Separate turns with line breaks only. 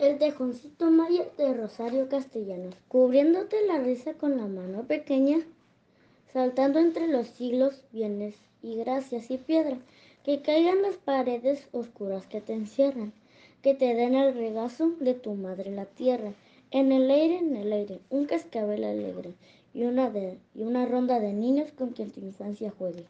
El tejoncito maya de Rosario Castellanos, cubriéndote la risa con la mano pequeña, saltando entre los siglos, bienes y gracias y piedra, que caigan las paredes oscuras que te encierran, que te den el regazo de tu madre la tierra, en el aire, en el aire, un cascabel alegre y una, y una ronda de niños con quien tu infancia juegue.